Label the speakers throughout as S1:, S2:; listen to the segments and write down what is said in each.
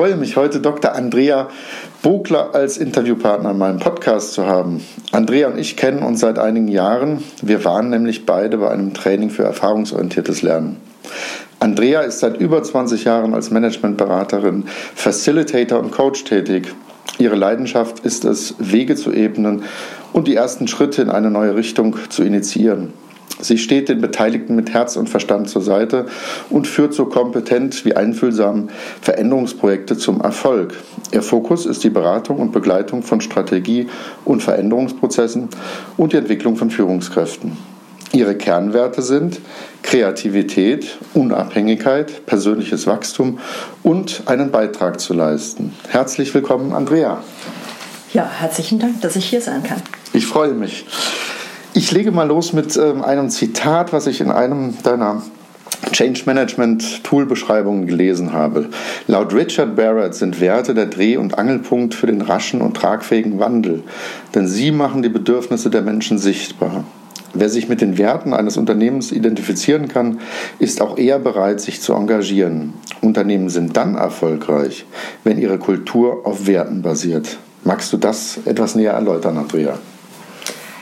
S1: Freue mich heute, Dr. Andrea Bogler als Interviewpartner in meinem Podcast zu haben. Andrea und ich kennen uns seit einigen Jahren. Wir waren nämlich beide bei einem Training für erfahrungsorientiertes Lernen. Andrea ist seit über 20 Jahren als Managementberaterin, Facilitator und Coach tätig. Ihre Leidenschaft ist es, Wege zu ebnen und die ersten Schritte in eine neue Richtung zu initiieren. Sie steht den Beteiligten mit Herz und Verstand zur Seite und führt so kompetent wie einfühlsam Veränderungsprojekte zum Erfolg. Ihr Fokus ist die Beratung und Begleitung von Strategie und Veränderungsprozessen und die Entwicklung von Führungskräften. Ihre Kernwerte sind Kreativität, Unabhängigkeit, persönliches Wachstum und einen Beitrag zu leisten. Herzlich willkommen, Andrea.
S2: Ja, herzlichen Dank, dass ich hier sein kann.
S1: Ich freue mich. Ich lege mal los mit ähm, einem Zitat, was ich in einem deiner Change Management Tool Beschreibungen gelesen habe. Laut Richard Barrett sind Werte der Dreh- und Angelpunkt für den raschen und tragfähigen Wandel, denn sie machen die Bedürfnisse der Menschen sichtbar. Wer sich mit den Werten eines Unternehmens identifizieren kann, ist auch eher bereit, sich zu engagieren. Unternehmen sind dann erfolgreich, wenn ihre Kultur auf Werten basiert. Magst du das etwas näher erläutern, Andrea?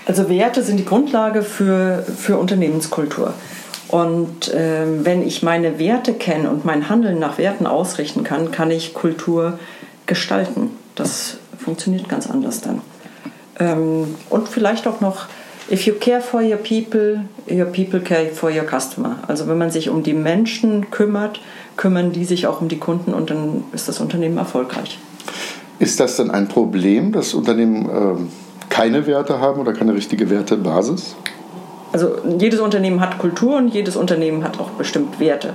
S2: Also Werte sind die Grundlage für, für Unternehmenskultur. Und äh, wenn ich meine Werte kenne und mein Handeln nach Werten ausrichten kann, kann ich Kultur gestalten. Das funktioniert ganz anders dann. Ähm, und vielleicht auch noch, if you care for your people, your people care for your customer. Also wenn man sich um die Menschen kümmert, kümmern die sich auch um die Kunden und dann ist das Unternehmen erfolgreich.
S1: Ist das dann ein Problem, das Unternehmen... Ähm keine Werte haben oder keine richtige Wertebasis?
S2: Also jedes Unternehmen hat Kultur und jedes Unternehmen hat auch bestimmt Werte.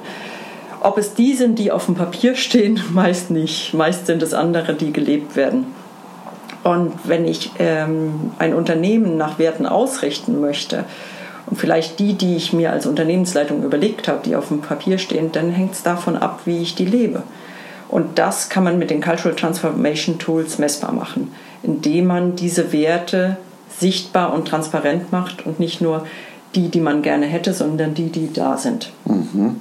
S2: Ob es die sind, die auf dem Papier stehen, meist nicht. Meist sind es andere, die gelebt werden. Und wenn ich ähm, ein Unternehmen nach Werten ausrichten möchte und vielleicht die, die ich mir als Unternehmensleitung überlegt habe, die auf dem Papier stehen, dann hängt es davon ab, wie ich die lebe. Und das kann man mit den Cultural Transformation Tools messbar machen indem man diese Werte sichtbar und transparent macht und nicht nur die, die man gerne hätte, sondern die, die da sind.
S1: Mhm.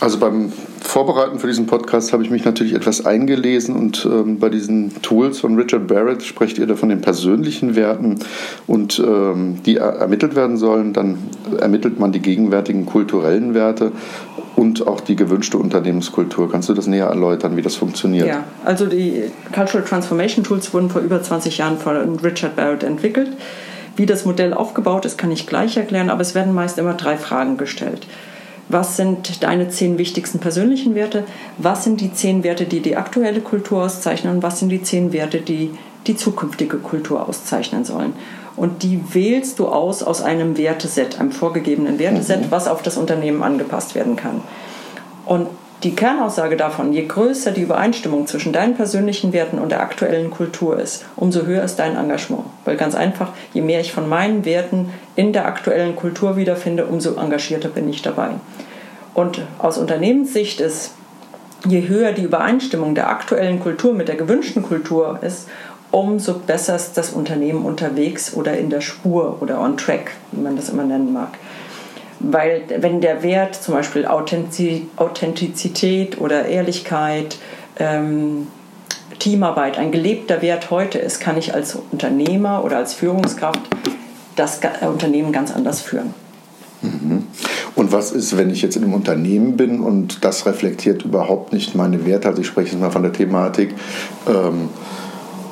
S1: Also beim Vorbereiten für diesen Podcast habe ich mich natürlich etwas eingelesen und ähm, bei diesen Tools von Richard Barrett sprecht ihr da von den persönlichen Werten und ähm, die er ermittelt werden sollen. Dann ermittelt man die gegenwärtigen kulturellen Werte und auch die gewünschte Unternehmenskultur. Kannst du das näher erläutern, wie das funktioniert?
S2: Ja, also die Cultural Transformation Tools wurden vor über 20 Jahren von Richard Barrett entwickelt. Wie das Modell aufgebaut ist, kann ich gleich erklären, aber es werden meist immer drei Fragen gestellt. Was sind deine zehn wichtigsten persönlichen Werte? Was sind die zehn Werte, die die aktuelle Kultur auszeichnen? Und was sind die zehn Werte, die die zukünftige Kultur auszeichnen sollen? Und die wählst du aus aus einem Werteset, einem vorgegebenen Werteset, mhm. was auf das Unternehmen angepasst werden kann. Und die Kernaussage davon, je größer die Übereinstimmung zwischen deinen persönlichen Werten und der aktuellen Kultur ist, umso höher ist dein Engagement. Weil ganz einfach, je mehr ich von meinen Werten in der aktuellen Kultur wiederfinde, umso engagierter bin ich dabei. Und aus Unternehmenssicht ist, je höher die Übereinstimmung der aktuellen Kultur mit der gewünschten Kultur ist, umso besser ist das Unternehmen unterwegs oder in der Spur oder on track, wie man das immer nennen mag. Weil wenn der Wert zum Beispiel Authentizität oder Ehrlichkeit, ähm, Teamarbeit ein gelebter Wert heute ist, kann ich als Unternehmer oder als Führungskraft das Unternehmen ganz anders führen.
S1: Mhm. Und was ist, wenn ich jetzt in einem Unternehmen bin und das reflektiert überhaupt nicht meine Werte? Also ich spreche jetzt mal von der Thematik. Ähm,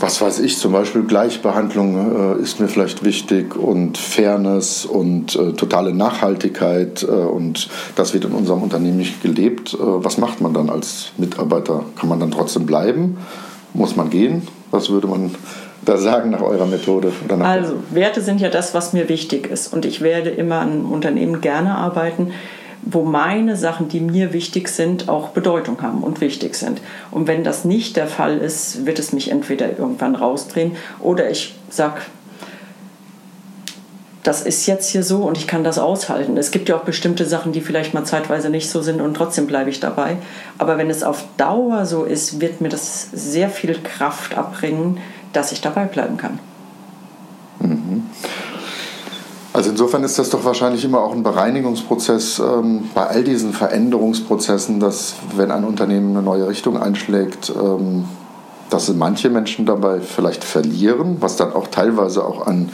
S1: was weiß ich, zum Beispiel Gleichbehandlung äh, ist mir vielleicht wichtig und Fairness und äh, totale Nachhaltigkeit äh, und das wird in unserem Unternehmen nicht gelebt. Äh, was macht man dann als Mitarbeiter? Kann man dann trotzdem bleiben? Muss man gehen? Was würde man da sagen nach eurer Methode?
S2: also Werte sind ja das, was mir wichtig ist und ich werde immer an Unternehmen gerne arbeiten, wo meine Sachen, die mir wichtig sind, auch Bedeutung haben und wichtig sind. Und wenn das nicht der Fall ist, wird es mich entweder irgendwann rausdrehen oder ich sage, das ist jetzt hier so und ich kann das aushalten. Es gibt ja auch bestimmte Sachen, die vielleicht mal zeitweise nicht so sind und trotzdem bleibe ich dabei. Aber wenn es auf Dauer so ist, wird mir das sehr viel Kraft abbringen, dass ich dabei bleiben kann.
S1: Mhm. Also insofern ist das doch wahrscheinlich immer auch ein Bereinigungsprozess ähm, bei all diesen Veränderungsprozessen, dass wenn ein Unternehmen eine neue Richtung einschlägt, ähm, dass manche Menschen dabei vielleicht verlieren, was dann auch teilweise auch an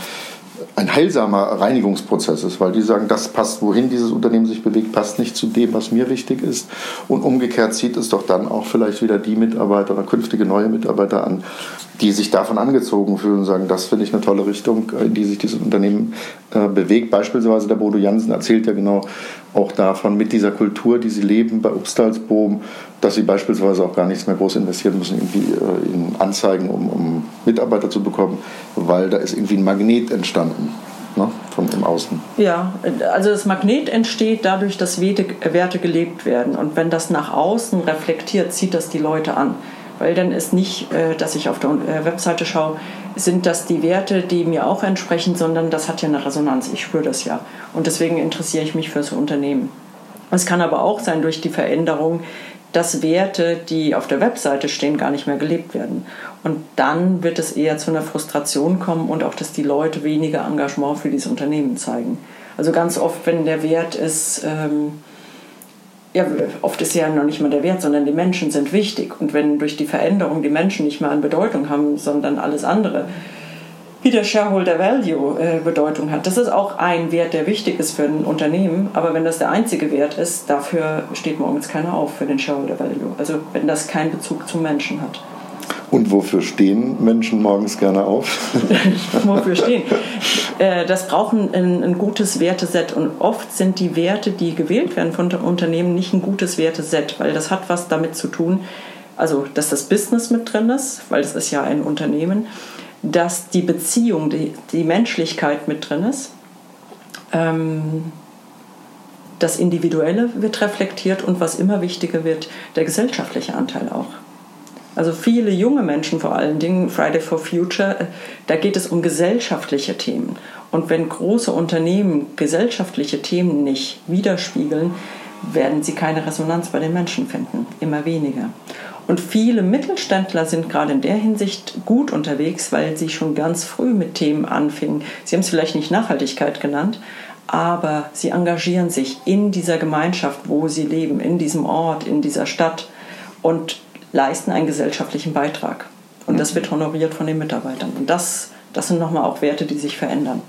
S1: ein heilsamer Reinigungsprozess ist, weil die sagen, das passt, wohin dieses Unternehmen sich bewegt, passt nicht zu dem, was mir wichtig ist. Und umgekehrt zieht es doch dann auch vielleicht wieder die Mitarbeiter oder künftige neue Mitarbeiter an, die sich davon angezogen fühlen und sagen, das finde ich eine tolle Richtung, in die sich dieses Unternehmen äh, bewegt. Beispielsweise der Bodo Jansen erzählt ja genau auch davon, mit dieser Kultur, die sie leben bei Obstalsboom, dass sie beispielsweise auch gar nichts mehr groß investieren müssen, irgendwie äh, in Anzeigen, um, um, Mitarbeiter zu bekommen, weil da ist irgendwie ein Magnet entstanden. Ne, von im Außen.
S2: Ja, also das Magnet entsteht dadurch, dass Werte gelebt werden. Und wenn das nach außen reflektiert, zieht das die Leute an. Weil dann ist nicht, äh, dass ich auf der äh, Webseite schaue, sind das die Werte, die mir auch entsprechen, sondern das hat ja eine Resonanz. Ich spüre das ja. Und deswegen interessiere ich mich für das Unternehmen. Es kann aber auch sein durch die Veränderung, dass Werte, die auf der Webseite stehen, gar nicht mehr gelebt werden. Und dann wird es eher zu einer Frustration kommen und auch, dass die Leute weniger Engagement für dieses Unternehmen zeigen. Also ganz oft, wenn der Wert ist, ähm, ja, oft ist ja noch nicht mal der Wert, sondern die Menschen sind wichtig. Und wenn durch die Veränderung die Menschen nicht mehr an Bedeutung haben, sondern alles andere, wie der Shareholder Value äh, Bedeutung hat. Das ist auch ein Wert, der wichtig ist für ein Unternehmen, aber wenn das der einzige Wert ist, dafür steht morgens keiner auf für den Shareholder Value. Also wenn das keinen Bezug zum Menschen hat.
S1: Und wofür stehen Menschen morgens gerne auf?
S2: wofür stehen? Äh, das braucht ein, ein, gutes Werteset. Und oft sind die Werte, die gewählt werden von Unternehmen, nicht ein gutes Werteset, weil das hat was damit zu tun, also dass das Business mit drin ist, weil das ist ja ein Unternehmen dass die Beziehung, die, die Menschlichkeit mit drin ist. Ähm, das Individuelle wird reflektiert und was immer wichtiger wird, der gesellschaftliche Anteil auch. Also viele junge Menschen vor allen Dingen, Friday for Future, äh, da geht es um gesellschaftliche Themen. Und wenn große Unternehmen gesellschaftliche Themen nicht widerspiegeln, werden sie keine Resonanz bei den Menschen finden, immer weniger. Und viele Mittelständler sind gerade in der Hinsicht gut unterwegs, weil sie schon ganz früh mit Themen anfingen. Sie haben es vielleicht nicht Nachhaltigkeit genannt, aber sie engagieren sich in dieser Gemeinschaft, wo sie leben, in diesem Ort, in dieser Stadt und leisten einen gesellschaftlichen Beitrag. Und das wird honoriert von den Mitarbeitern. Und das, das sind nochmal auch Werte, die sich verändern.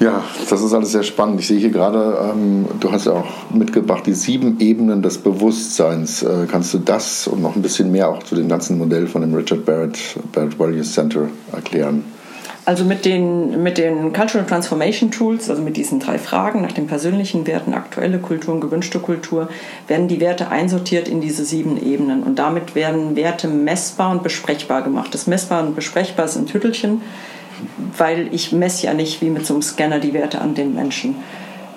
S1: Ja, das ist alles sehr spannend. Ich sehe hier gerade, ähm, du hast ja auch mitgebracht, die sieben Ebenen des Bewusstseins. Äh, kannst du das und noch ein bisschen mehr auch zu dem ganzen Modell von dem Richard Barrett, Barrett Values Center erklären?
S2: Also mit den, mit den Cultural Transformation Tools, also mit diesen drei Fragen nach den persönlichen Werten, aktuelle Kultur und gewünschte Kultur, werden die Werte einsortiert in diese sieben Ebenen. Und damit werden Werte messbar und besprechbar gemacht. Das messbar und besprechbar sind Tüttelchen weil ich messe ja nicht wie mit so einem Scanner die Werte an den Menschen.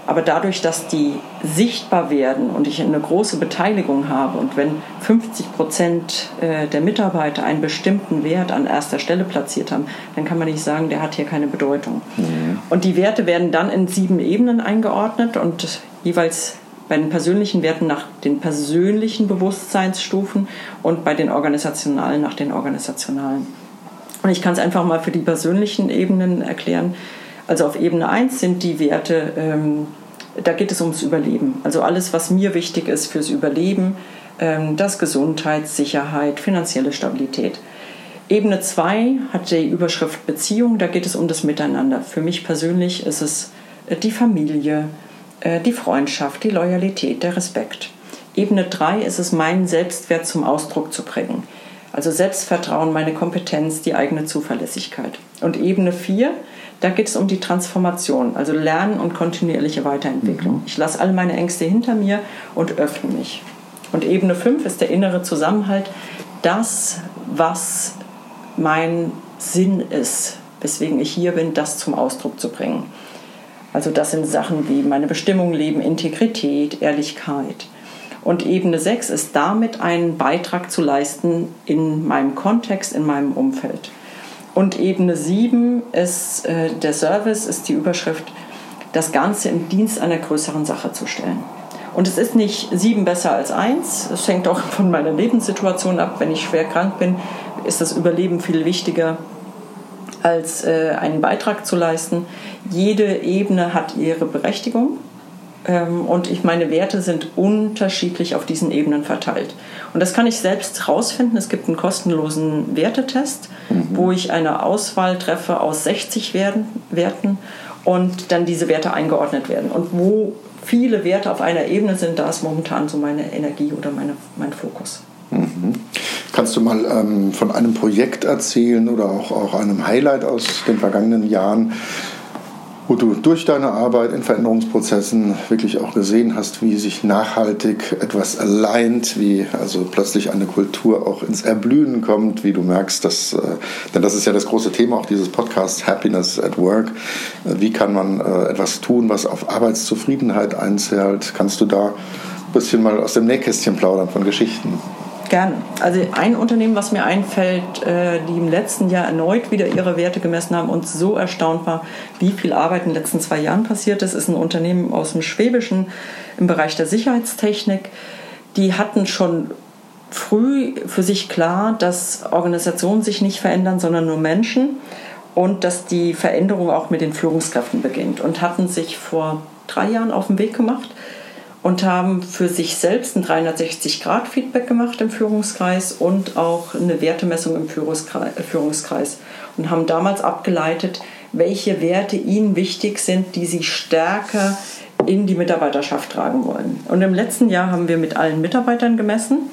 S2: Aber dadurch, dass die sichtbar werden und ich eine große Beteiligung habe und wenn 50 Prozent äh, der Mitarbeiter einen bestimmten Wert an erster Stelle platziert haben, dann kann man nicht sagen, der hat hier keine Bedeutung. Mhm. Und die Werte werden dann in sieben Ebenen eingeordnet und jeweils bei den persönlichen Werten nach den persönlichen Bewusstseinsstufen und bei den organisationalen nach den organisationalen. Und ich kann es einfach mal für die persönlichen Ebenen erklären. Also auf Ebene 1 sind die Werte, ähm, da geht es ums Überleben. Also alles, was mir wichtig ist fürs Überleben, ähm, das Gesundheit, Sicherheit, finanzielle Stabilität. Ebene 2 hat die Überschrift Beziehung, da geht es um das Miteinander. Für mich persönlich ist es äh, die Familie, äh, die Freundschaft, die Loyalität, der Respekt. Ebene 3 ist es, meinen Selbstwert zum Ausdruck zu bringen. Also Selbstvertrauen, meine Kompetenz, die eigene Zuverlässigkeit. Und Ebene 4, da geht es um die Transformation, also Lernen und kontinuierliche Weiterentwicklung. Mhm. Ich lasse all meine Ängste hinter mir und öffne mich. Und Ebene 5 ist der innere Zusammenhalt, das, was mein Sinn ist, weswegen ich hier bin, das zum Ausdruck zu bringen. Also das sind Sachen wie meine Bestimmung, Leben, Integrität, Ehrlichkeit. Und Ebene 6 ist damit einen Beitrag zu leisten in meinem Kontext, in meinem Umfeld. Und Ebene 7 ist äh, der Service, ist die Überschrift, das Ganze im Dienst einer größeren Sache zu stellen. Und es ist nicht sieben besser als eins. Es hängt auch von meiner Lebenssituation ab. Wenn ich schwer krank bin, ist das Überleben viel wichtiger als äh, einen Beitrag zu leisten. Jede Ebene hat ihre Berechtigung und ich, meine Werte sind unterschiedlich auf diesen Ebenen verteilt. Und das kann ich selbst herausfinden. Es gibt einen kostenlosen Wertetest, mhm. wo ich eine Auswahl treffe aus 60 Werten, Werten und dann diese Werte eingeordnet werden. Und wo viele Werte auf einer Ebene sind, da ist momentan so meine Energie oder meine, mein Fokus.
S1: Mhm. Kannst du mal ähm, von einem Projekt erzählen oder auch, auch einem Highlight aus den vergangenen Jahren, wo du durch deine Arbeit in Veränderungsprozessen wirklich auch gesehen hast, wie sich nachhaltig etwas alleint, wie also plötzlich eine Kultur auch ins Erblühen kommt, wie du merkst, dass, äh, denn das ist ja das große Thema auch dieses Podcasts Happiness at Work. Äh, wie kann man äh, etwas tun, was auf Arbeitszufriedenheit einzahlt? Kannst du da ein bisschen mal aus dem Nähkästchen plaudern von Geschichten?
S2: Gerne. Also ein Unternehmen, was mir einfällt, äh, die im letzten Jahr erneut wieder ihre Werte gemessen haben und so erstaunt war, wie viel Arbeit in den letzten zwei Jahren passiert ist, ist ein Unternehmen aus dem Schwäbischen im Bereich der Sicherheitstechnik. Die hatten schon früh für sich klar, dass Organisationen sich nicht verändern, sondern nur Menschen und dass die Veränderung auch mit den Führungskräften beginnt und hatten sich vor drei Jahren auf den Weg gemacht, und haben für sich selbst ein 360-Grad-Feedback gemacht im Führungskreis und auch eine Wertemessung im Führungskreis und haben damals abgeleitet, welche Werte ihnen wichtig sind, die sie stärker in die Mitarbeiterschaft tragen wollen. Und im letzten Jahr haben wir mit allen Mitarbeitern gemessen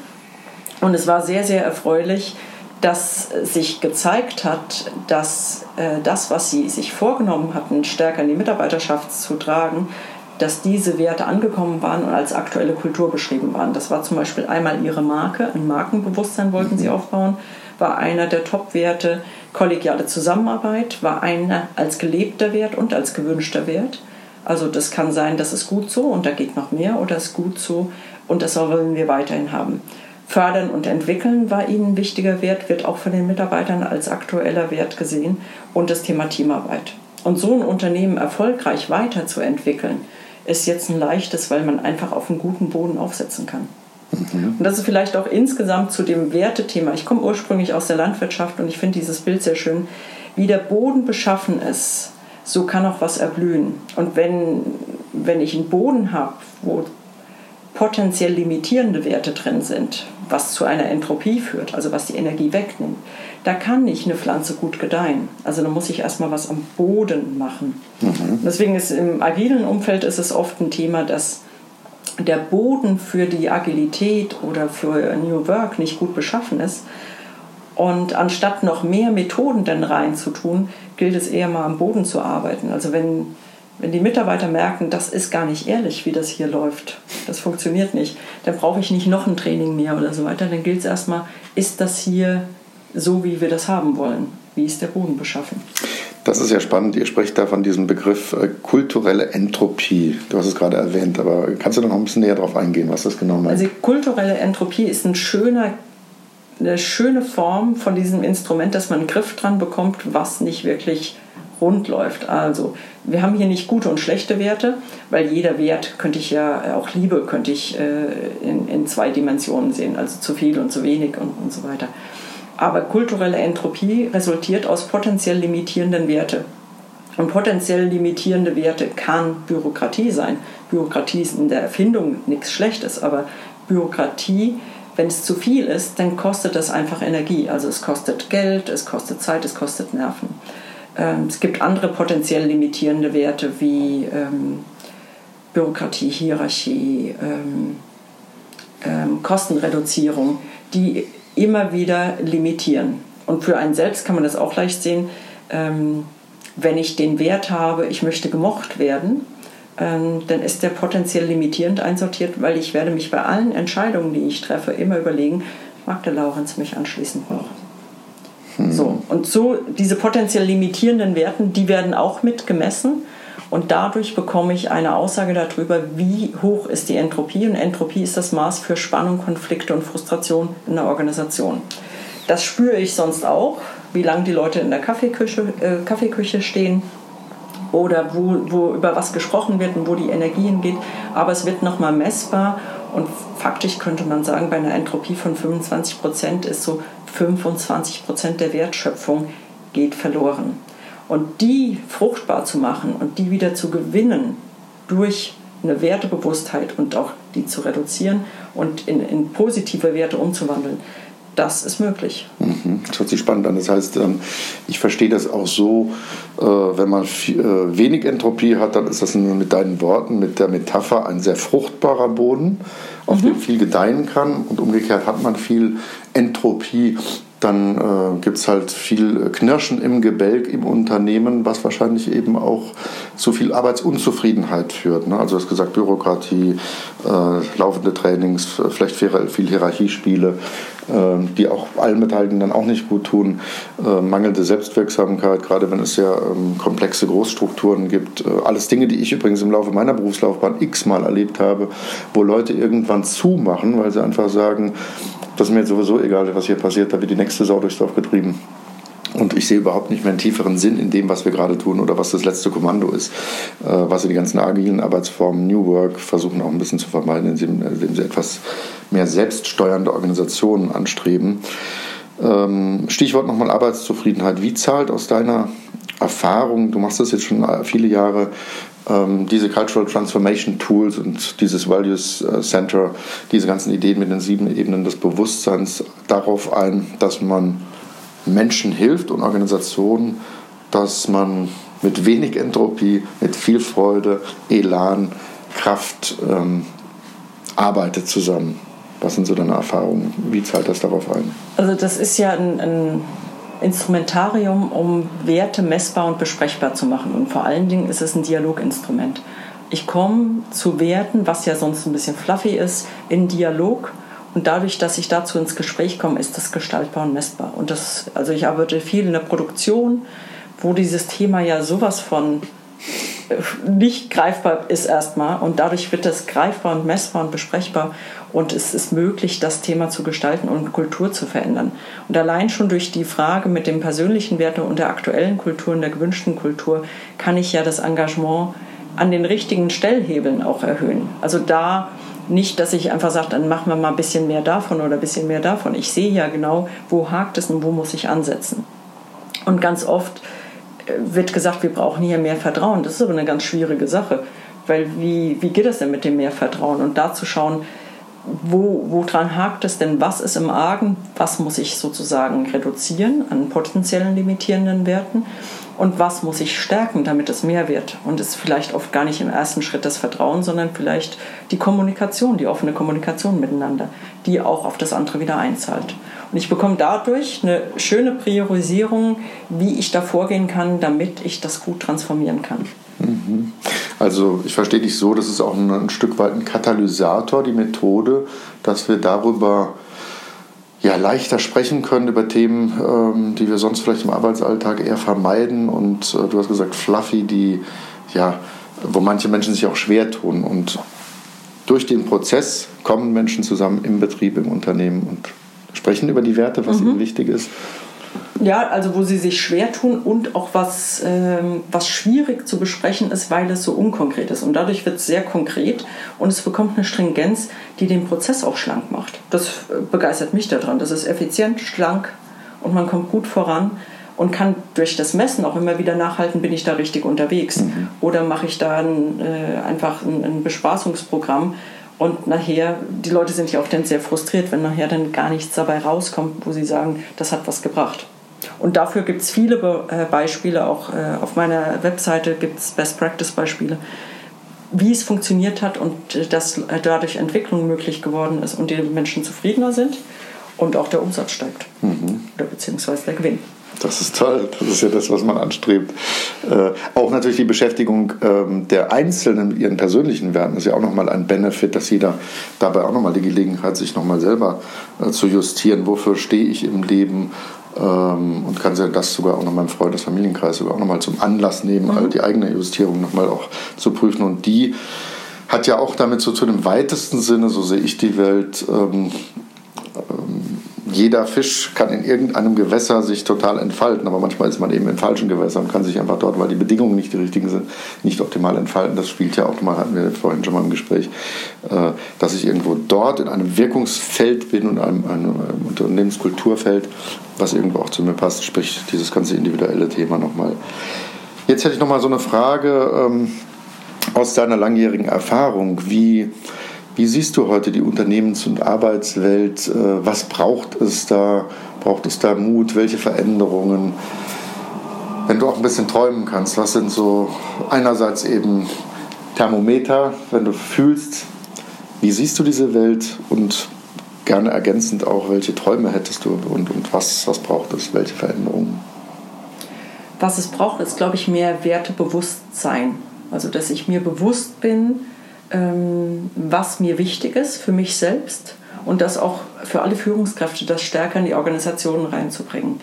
S2: und es war sehr, sehr erfreulich, dass sich gezeigt hat, dass äh, das, was sie sich vorgenommen hatten, stärker in die Mitarbeiterschaft zu tragen, dass diese Werte angekommen waren und als aktuelle Kultur beschrieben waren. Das war zum Beispiel einmal ihre Marke, ein Markenbewusstsein wollten sie mhm. aufbauen, war einer der Top-Werte. Kollegiale Zusammenarbeit war einer als gelebter Wert und als gewünschter Wert. Also das kann sein, das ist gut so und da geht noch mehr oder ist gut so und das wollen wir weiterhin haben. Fördern und entwickeln war ihnen ein wichtiger Wert, wird auch von den Mitarbeitern als aktueller Wert gesehen und das Thema Teamarbeit. Und so ein Unternehmen erfolgreich weiterzuentwickeln, ist jetzt ein leichtes, weil man einfach auf einen guten Boden aufsetzen kann. Mhm. Und das ist vielleicht auch insgesamt zu dem Wertethema. Ich komme ursprünglich aus der Landwirtschaft und ich finde dieses Bild sehr schön. Wie der Boden beschaffen ist, so kann auch was erblühen. Und wenn, wenn ich einen Boden habe, wo potenziell limitierende Werte drin sind, was zu einer Entropie führt, also was die Energie wegnimmt, da kann nicht eine Pflanze gut gedeihen. Also da muss ich erstmal was am Boden machen. Mhm. Deswegen ist im agilen Umfeld ist es oft ein Thema, dass der Boden für die Agilität oder für New Work nicht gut beschaffen ist. Und anstatt noch mehr Methoden dann reinzutun, gilt es eher mal am Boden zu arbeiten. Also wenn, wenn die Mitarbeiter merken, das ist gar nicht ehrlich, wie das hier läuft, das funktioniert nicht, dann brauche ich nicht noch ein Training mehr oder so weiter. Dann gilt es erstmal, ist das hier so, wie wir das haben wollen. Wie ist der Boden beschaffen?
S1: Das ist ja spannend. Ihr sprecht da von diesem Begriff äh, kulturelle Entropie. Du hast es gerade erwähnt, aber kannst du noch ein bisschen näher darauf eingehen, was das genau meint?
S2: Also kulturelle Entropie ist ein schöner, eine schöne Form von diesem Instrument, dass man einen Griff dran bekommt, was nicht wirklich rund läuft. Also wir haben hier nicht gute und schlechte Werte, weil jeder Wert könnte ich ja, auch Liebe könnte ich äh, in, in zwei Dimensionen sehen, also zu viel und zu wenig und, und so weiter. Aber kulturelle Entropie resultiert aus potenziell limitierenden Werten. Und potenziell limitierende Werte kann Bürokratie sein. Bürokratie ist in der Erfindung nichts Schlechtes, aber Bürokratie, wenn es zu viel ist, dann kostet das einfach Energie. Also es kostet Geld, es kostet Zeit, es kostet Nerven. Ähm, es gibt andere potenziell limitierende Werte wie ähm, Bürokratie, Hierarchie, ähm, Kostenreduzierung, die immer wieder limitieren. Und für einen selbst kann man das auch leicht sehen, wenn ich den Wert habe, ich möchte gemocht werden, dann ist der potenziell limitierend einsortiert, weil ich werde mich bei allen Entscheidungen, die ich treffe, immer überlegen, mag der Laurenz mich anschließend noch? Hm. So, und so diese potenziell limitierenden Werten, die werden auch mitgemessen Und dadurch bekomme ich eine Aussage darüber, wie hoch ist die Entropie. Und Entropie ist das Maß für Spannung, Konflikte und Frustration in der Organisation. Das spüre ich sonst auch, wie lange die Leute in der Kaffeeküche, äh, Kaffeeküche stehen oder wo, wo über was gesprochen wird und wo die Energie hingeht. Aber es wird nochmal messbar und faktisch könnte man sagen, bei einer Entropie von 25 Prozent ist so 25 Prozent der Wertschöpfung geht verloren. Und die fruchtbar zu machen und die wieder zu gewinnen durch eine Wertebewusstheit und auch die zu reduzieren und in, in positive Werte umzuwandeln, das ist möglich.
S1: Mhm. Das hört sich spannend an. Das heißt, ähm, ich verstehe das auch so, äh, wenn man äh, wenig Entropie hat, dann ist das mit deinen Worten, mit der Metapher ein sehr fruchtbarer Boden, auf mhm. dem viel gedeihen kann. Und umgekehrt hat man viel Entropie, dann äh, gibt es halt viel Knirschen im Gebälk im Unternehmen, was wahrscheinlich eben auch zu viel Arbeitsunzufriedenheit führt. Ne? Also du hast gesagt, Bürokratie, äh, laufende Trainings, vielleicht viel Hierarchiespiele, äh, die auch allen Beteiligten dann auch nicht gut tun. Äh, mangelnde Selbstwirksamkeit, gerade wenn es sehr ähm, komplexe Großstrukturen gibt. Äh, alles Dinge, die ich übrigens im Laufe meiner Berufslaufbahn x-mal erlebt habe, wo Leute irgendwann zumachen, weil sie einfach sagen, das ist mir sowieso egal, was hier passiert, da wird die nächste Sau durchs Dorf getrieben. Und ich sehe überhaupt nicht mehr einen tieferen Sinn in dem, was wir gerade tun oder was das letzte Kommando ist, äh, was die ganzen agilen Arbeitsformen, New Work versuchen auch ein bisschen zu vermeiden, indem, indem sie etwas mehr selbststeuernde Organisationen anstreben. Ähm, Stichwort nochmal Arbeitszufriedenheit. Wie zahlt aus deiner Erfahrung, du machst das jetzt schon viele Jahre, ähm, diese Cultural Transformation Tools und dieses Values äh, Center, diese ganzen Ideen mit den sieben Ebenen des Bewusstseins darauf ein, dass man Menschen hilft und Organisationen, dass man mit wenig Entropie, mit viel Freude, Elan, Kraft ähm, arbeitet zusammen. Was sind so deine Erfahrungen? Wie zahlt das darauf ein?
S2: Also das ist ja ein, ein Instrumentarium, um Werte messbar und besprechbar zu machen. Und vor allen Dingen ist es ein Dialoginstrument. Ich komme zu Werten, was ja sonst ein bisschen fluffy ist, in Dialog. Und dadurch, dass ich dazu ins Gespräch komme, ist das gestaltbar und messbar. Und das, also ich arbeite viel in der Produktion, wo dieses Thema ja sowas von nicht greifbar ist erstmal und dadurch wird es greifbar und messbar und besprechbar und es ist möglich, das Thema zu gestalten und Kultur zu verändern. Und allein schon durch die Frage mit dem persönlichen Werte und der aktuellen Kultur und der gewünschten Kultur kann ich ja das Engagement an den richtigen Stellhebeln auch erhöhen. Also da nicht, dass ich einfach sage, dann machen wir mal ein bisschen mehr davon oder ein bisschen mehr davon. Ich sehe ja genau, wo hakt es und wo muss ich ansetzen. Und ganz oft wird gesagt, wir brauchen hier mehr Vertrauen. Das ist aber eine ganz schwierige Sache, weil wie, wie geht es denn mit dem mehr Vertrauen? Und da zu schauen, wo, woran hakt es denn? Was ist im Argen? Was muss ich sozusagen reduzieren an potenziellen limitierenden Werten? Und was muss ich stärken, damit es mehr wird? Und es ist vielleicht oft gar nicht im ersten Schritt das Vertrauen, sondern vielleicht die Kommunikation, die offene Kommunikation miteinander, die auch auf das andere wieder einzahlt. Und ich bekomme dadurch eine schöne Priorisierung, wie ich da vorgehen kann, damit ich das gut transformieren kann.
S1: Mhm. Also ich verstehe dich so, das ist auch ein, ein Stück weit ein Katalysator, die Methode, dass wir darüber ja, leichter sprechen können über Themen, ähm, die wir sonst vielleicht im Arbeitsalltag eher vermeiden. Und äh, du hast gesagt, fluffy, die, ja, wo manche Menschen sich auch schwer tun. Und durch den Prozess kommen Menschen zusammen im Betrieb, im Unternehmen und sprechen über die Werte, was mhm. ihnen wichtig ist.
S2: Ja, also wo sie sich schwer tun und auch was, ähm, was schwierig zu besprechen ist, weil es so unkonkret ist. Und dadurch wird es sehr konkret und es bekommt eine Stringenz, die den Prozess auch schlank macht. Das äh, begeistert mich daran. Das ist effizient, schlank und man kommt gut voran und kann durch das Messen auch immer wieder nachhalten, bin ich da richtig unterwegs. Mhm. Oder mache ich da ein, äh, einfach ein, ein Bespaßungsprogramm, und nachher, die Leute sind ja auch dann sehr frustriert, wenn nachher dann gar nichts dabei rauskommt, wo sie sagen, das hat was gebracht. Und dafür gibt es viele Be äh, Beispiele, auch äh, auf meiner Webseite gibt es Best-Practice-Beispiele, wie es funktioniert hat und äh, dass äh, dadurch Entwicklung möglich geworden ist und die Menschen zufriedener sind und auch der Umsatz steigt. Mhm. Oder beziehungsweise der Gewinn.
S1: Das ist toll. Das ist ja das, was man anstrebt. Äh, auch natürlich die Beschäftigung ähm, der Einzelnen mit ihren persönlichen Werten ist ja auch nochmal ein Benefit, dass jeder dabei auch nochmal die Gelegenheit, sich nochmal selber äh, zu justieren. Wofür stehe ich im Leben? ähm, und kann das sogar auch noch meinem Freundes Familienkreis sogar auch nochmal zum Anlass nehmen, mhm. die eigene Justierung nochmal auch zu prüfen. Und die hat ja auch damit so zu dem weitesten Sinne, so sehe ich die Welt, ähm, jeder Fisch kann in irgendeinem Gewässer sich total entfalten, aber manchmal ist man eben in falschen Gewässern und kann sich einfach dort, weil die Bedingungen nicht die richtigen sind, nicht optimal entfalten. Das spielt ja auch mal, hatten wir vorhin schon mal im Gespräch, äh, dass ich irgendwo dort in einem Wirkungsfeld bin und einem, einem Unternehmenskulturfeld, was irgendwo auch zu mir passt, sprich dieses ganze individuelle Thema nochmal. Jetzt hätte ich nochmal so eine Frage ähm, aus deiner langjährigen Erfahrung. Wie wie siehst du heute die Unternehmens- und Arbeitswelt? Äh, was braucht es da? Braucht es da Mut? Welche Veränderungen? Wenn du auch ein bisschen träumen kannst, was sind so einerseits eben Thermometer, wenn du fühlst, wie siehst du diese Welt und gerne ergänzend auch, welche Träume hättest du und, und was, was braucht es, welche Veränderungen?
S2: Was es braucht, ist, glaube ich, mehr Wertebewusstsein. Also, dass ich mir bewusst bin, ähm, was mir wichtig ist für mich selbst und das auch für alle Führungskräfte, das stärker in die Organisationen reinzubringen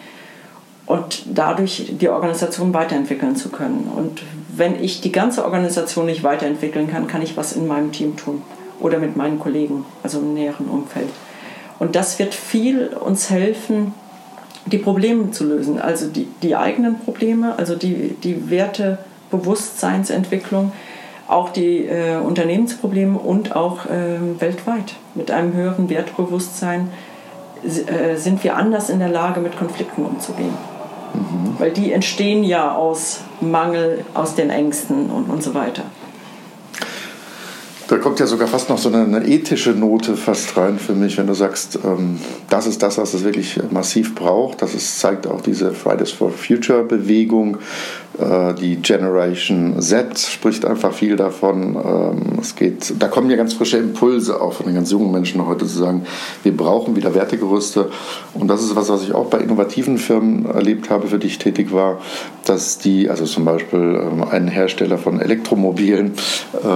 S2: und dadurch die Organisation weiterentwickeln zu können. Und wenn ich die ganze Organisation nicht weiterentwickeln kann, kann ich was in meinem Team tun oder mit meinen Kollegen, also im näheren Umfeld. Und das wird viel uns helfen, die Probleme zu lösen, also die, die eigenen Probleme, also die, die Wertebewusstseinsentwicklung, auch die äh, Unternehmensprobleme und auch äh, weltweit. Mit einem höheren Wertbewusstsein äh, sind wir anders in der Lage, mit Konflikten umzugehen. Mhm. Weil die entstehen ja aus Mangel, aus den Ängsten und, und so weiter.
S1: Da kommt ja sogar fast noch so eine, eine ethische Note fast rein für mich, wenn du sagst, ähm, das ist das, was es wirklich massiv braucht. Das ist, zeigt auch diese Fridays for Future Bewegung, die Generation Z spricht einfach viel davon. Ähm, es geht, da kommen ja ganz frische Impulse auch von den ganz jungen Menschen heute zu sagen, wir brauchen wieder Wertegerüste. Und das ist was, was ich auch bei innovativen Firmen erlebt habe, für die ich tätig war, dass die, also zum Beispiel ähm, ein Hersteller von Elektromobilen, äh,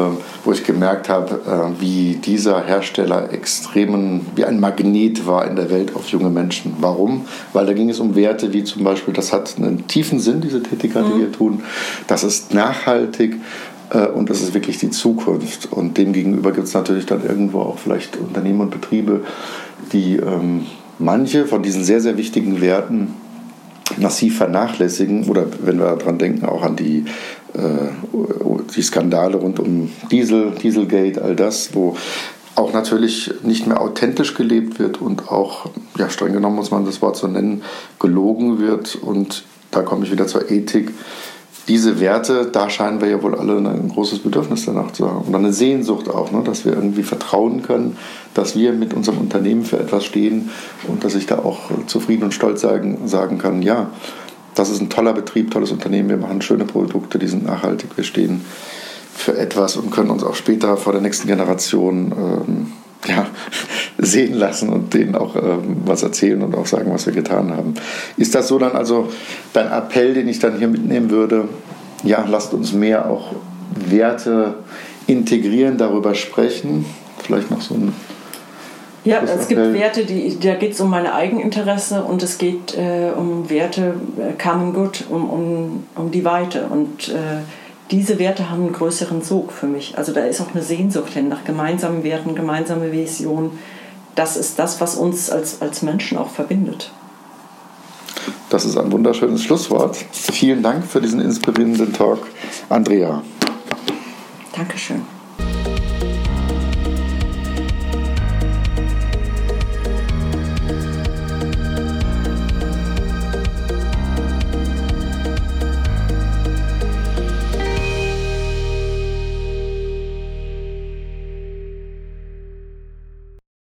S1: wo ich gemerkt habe, äh, wie dieser Hersteller extremen, wie ein Magnet war in der Welt auf junge Menschen. Warum? Weil da ging es um Werte wie zum Beispiel, das hat einen tiefen Sinn, diese Tätigkeit, die wir tun. Das ist nachhaltig äh, und das ist wirklich die Zukunft. Und demgegenüber gibt es natürlich dann irgendwo auch vielleicht Unternehmen und Betriebe, die ähm, manche von diesen sehr, sehr wichtigen Werten massiv vernachlässigen oder wenn wir daran denken, auch an die, äh, die Skandale rund um Diesel, Dieselgate, all das, wo auch natürlich nicht mehr authentisch gelebt wird und auch, ja, streng genommen muss man das Wort so nennen, gelogen wird und da komme ich wieder zur Ethik. Diese Werte, da scheinen wir ja wohl alle ein großes Bedürfnis danach zu haben. Und eine Sehnsucht auch, ne, dass wir irgendwie vertrauen können, dass wir mit unserem Unternehmen für etwas stehen und dass ich da auch zufrieden und stolz sagen, sagen kann, ja, das ist ein toller Betrieb, tolles Unternehmen, wir machen schöne Produkte, die sind nachhaltig, wir stehen für etwas und können uns auch später vor der nächsten Generation ähm, ja, sehen lassen und denen auch ähm, was erzählen und auch sagen, was wir getan haben. Ist das so dann also dein Appell, den ich dann hier mitnehmen würde? Ja, lasst uns mehr auch Werte integrieren, darüber sprechen. Vielleicht noch so ein.
S2: Ja, es gibt Werte, die, da geht es um meine Eigeninteresse und es geht äh, um Werte, äh, Common Good, um, um, um die Weite. Und äh, diese Werte haben einen größeren Sog für mich. Also da ist auch eine Sehnsucht hin nach gemeinsamen Werten, gemeinsame Vision. Das ist das, was uns als, als Menschen auch verbindet.
S1: Das ist ein wunderschönes Schlusswort. Vielen Dank für diesen inspirierenden Talk, Andrea.
S2: Dankeschön.